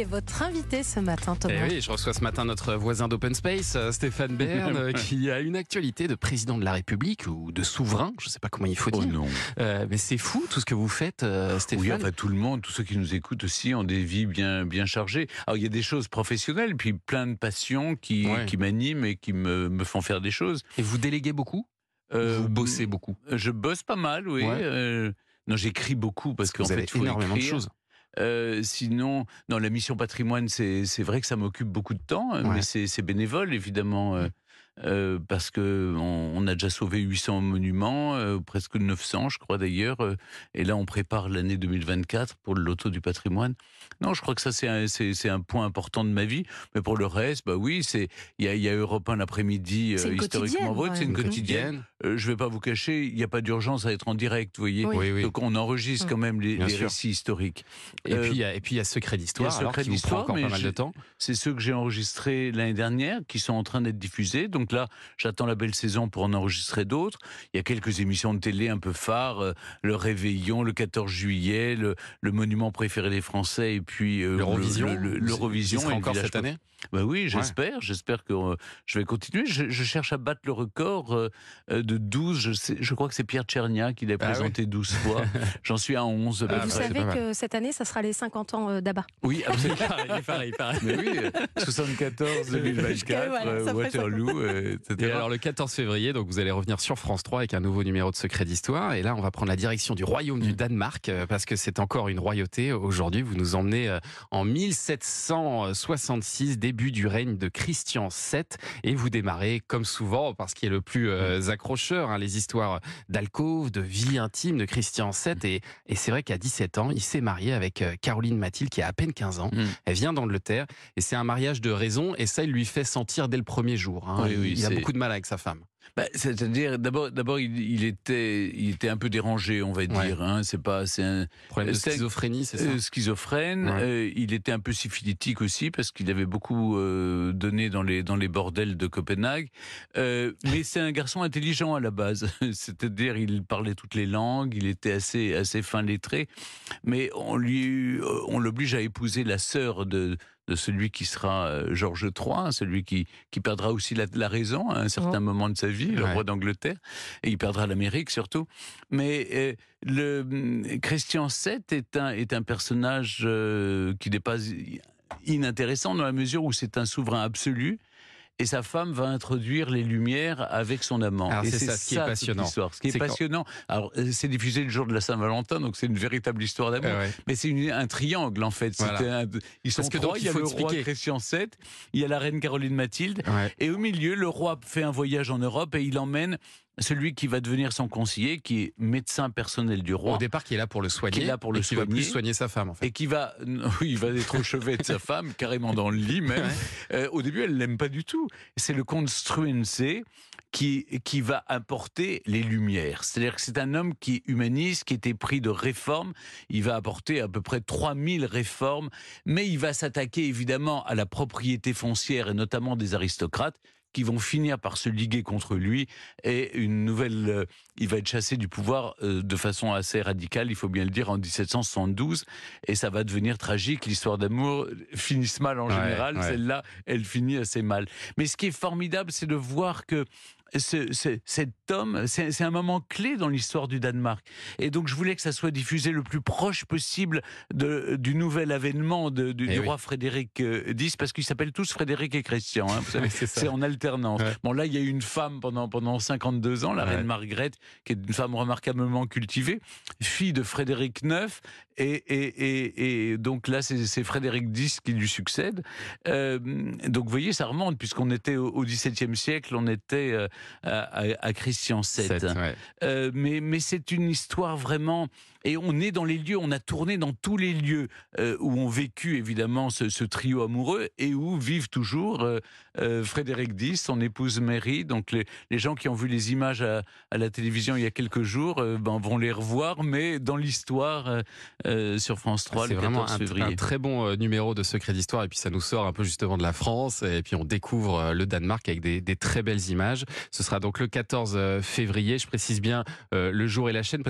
est votre invité ce matin, Thomas. Eh oui, je reçois ce matin notre voisin d'Open Space, euh, Stéphane Bern, euh, qui a une actualité de président de la République ou de souverain, je ne sais pas comment il faut Oh dire. non. Euh, mais c'est fou tout ce que vous faites, euh, Stéphane. Oui, enfin tout le monde, tous ceux qui nous écoutent aussi ont des vies bien bien chargées. Alors il y a des choses professionnelles, puis plein de passions qui, Ouais. qui m'animent et qui me, me font faire des choses. Et vous déléguez beaucoup? Euh, Vous bossez beaucoup? Je bosse pas mal, oui. Ouais. Euh, non, j'écris beaucoup parce, Parce que qu'en fait, faut énormément de choses. Euh, sinon, dans la mission patrimoine, c'est c'est vrai que ça m'occupe beaucoup de temps, Ouais. mais c'est c'est bénévole évidemment. Euh, parce que on, on a déjà sauvé 800 monuments, euh, presque 900 je crois d'ailleurs, euh, et là on prépare l'année 2024 pour le loto du patrimoine. Non, je crois que ça c'est un, c'est c'est un point important de ma vie, mais pour le reste, bah oui, c'est il y a, y a Europe 1 l'après-midi historiquement vôtre, c'est une ouais. quotidienne. Euh, je vais pas vous cacher, il n'y a pas d'urgence à être en direct, vous voyez. Oui. Oui, oui. Donc on enregistre Mm. quand même les, récits historiques. Et, Euh, puis, il y a- et puis il y a Secret d'Histoire, il y a alors Secret qui vous prend d'Histoire, encore pas mais mal de j'ai- temps. C'est ceux que j'ai enregistrés l'année dernière qui sont en train d'être diffusés. Donc là, j'attends la belle saison pour en enregistrer d'autres. Il y a quelques émissions de télé un peu phares, euh, le Réveillon, le 14 juillet, le, le monument préféré des Français et puis euh, L'Eurovision, le- le- l'Eurovision le encore cette année? Bah oui, j'espère. J'espère que euh, je vais continuer. Je, je cherche à battre le record de 12. Je, sais, je crois que c'est Pierre Tchernia qui l'a Ah présenté 12 fois. J'en suis à 11. Et Ah, vous bah, c'est savez que cette année, ça sera les 50 ans euh, d'Abba. Oui, absolument. pareil, pareil, pareil. Mais oui, euh, 74, 2024, Voilà, euh, ça fait Waterloo, euh, etc. Et alors le 14 février, donc vous allez revenir sur France 3 avec un nouveau numéro de Secret d'Histoire. Et là, on va prendre la direction du royaume du Mm. Danemark euh, parce que c'est encore une royauté. Aujourd'hui, vous nous emmenez euh, en 1766, début du règne de Christian VII. Et vous démarrez, comme souvent, parce qu'il est le plus euh, accrocheur, hein, les histoires d'alcôve, de vie intime de Christian VII. Et, et c'est vrai qu'à 17 ans, il s'est marié avec euh, Caroline Mathilde, qui a à peine 15 ans. Mm. Elle vient d'Angleterre. Et c'est un mariage de raison. Et ça, il lui fait sentir dès le premier jour. hein. Oui, oui, il a beaucoup de mal avec sa femme. Bah, C'est-à-dire, d'abord, d'abord, il, il était, il était un peu dérangé, on va Ouais. dire. Hein, c'est pas, c'est un Problème de C'est- schizophrénie, c'est ça euh, schizophrène. Ouais. euh, il était un peu syphilitique aussi parce qu'il avait beaucoup euh, donné dans les dans les bordels de Copenhague. Euh, mais c'est un garçon intelligent à la base. C'est-à-dire, il parlait toutes les langues, il était assez assez fin lettré. Mais on lui, euh, on l'oblige à épouser la sœur de de celui qui sera euh, Georges III, hein, celui qui, qui perdra aussi la, la raison à un certain Oh. moment de sa vie, le Ouais. roi d'Angleterre, et il perdra l'Amérique surtout. Mais euh, le hum, Christian VII est un, est un personnage euh, qui n'est pas inintéressant dans la mesure où c'est un souverain absolu. Et sa femme va introduire les lumières avec son amant. Alors, et c'est ça, ce qui est passionnant. Ce qui est, quand- passionnant. Alors, euh, c'est diffusé le jour de la Saint-Valentin, donc c'est une véritable histoire d'amour. Euh, ouais. Mais c'est une- un triangle en fait. Voilà. Un- ils sont Parce que trois. donc, il il y a le roi expliquer. Christian VII, il y a la reine Caroline Mathilde, Ouais. et au milieu, le roi fait un voyage en Europe et il emmène celui qui va devenir son conseiller, qui est médecin personnel du roi. Au départ, qui est là pour le soigner. Qui est là pour le et qui va plus soigner. soigner sa femme, en fait. Et qui va, oui, il va être au chevet de sa femme, carrément dans le lit même. Euh, au début, elle l'aime pas du tout. C'est le comte Struensee qui, qui va apporter les lumières. C'est-à-dire que c'est un homme qui est humaniste, qui était pris de réformes. Il va apporter à peu près 3000 réformes, mais il va s'attaquer évidemment à la propriété foncière et notamment des aristocrates qui vont finir par se liguer contre lui et une nouvelle euh, il va être chassé du pouvoir euh, de façon assez radicale il faut bien le dire en 1772 et ça va devenir tragique l'histoire d'amour finisse mal en Ouais, général ouais. celle-là elle finit assez mal mais ce qui est formidable c'est de voir que ce- ce- cet homme, c'est un moment clé dans l'histoire du Danemark. Et donc, je voulais que ça soit diffusé le plus proche possible de, du nouvel avènement de- du, Eh du oui. roi Frédéric euh, X, parce qu'ils s'appellent tous Frédéric et Christian. hein, c'est en alternance. Ouais. Bon, là, il y a eu une femme pendant, pendant 52 ans, la Ouais. reine Margrethe, qui est une femme remarquablement cultivée, fille de Frédéric IX, et, et, et, et donc là, c'est c'est Frédéric X qui lui succède. Euh, donc, vous voyez, ça remonte, puisqu'on était au, au XVIIe siècle, on était euh, à, à- à Christian VII. Ouais. Euh, mais mais c'est une histoire vraiment. Et on est dans les lieux, on a tourné dans tous les lieux euh, où ont vécu évidemment ce, ce trio amoureux et où vivent toujours euh, euh, Frédéric X, son épouse Mary. Donc les, les gens qui ont vu les images à, à la télévision il y a quelques jours ben, vont les revoir, mais dans l'histoire sur France 3 C'est le vraiment 14 un, février. un très bon numéro de Secret d'Histoire et puis ça nous sort un peu justement de la France et puis on découvre le Danemark avec des, des très belles images. Ce sera donc le 14 février, je précise bien le jour et la chaîne parce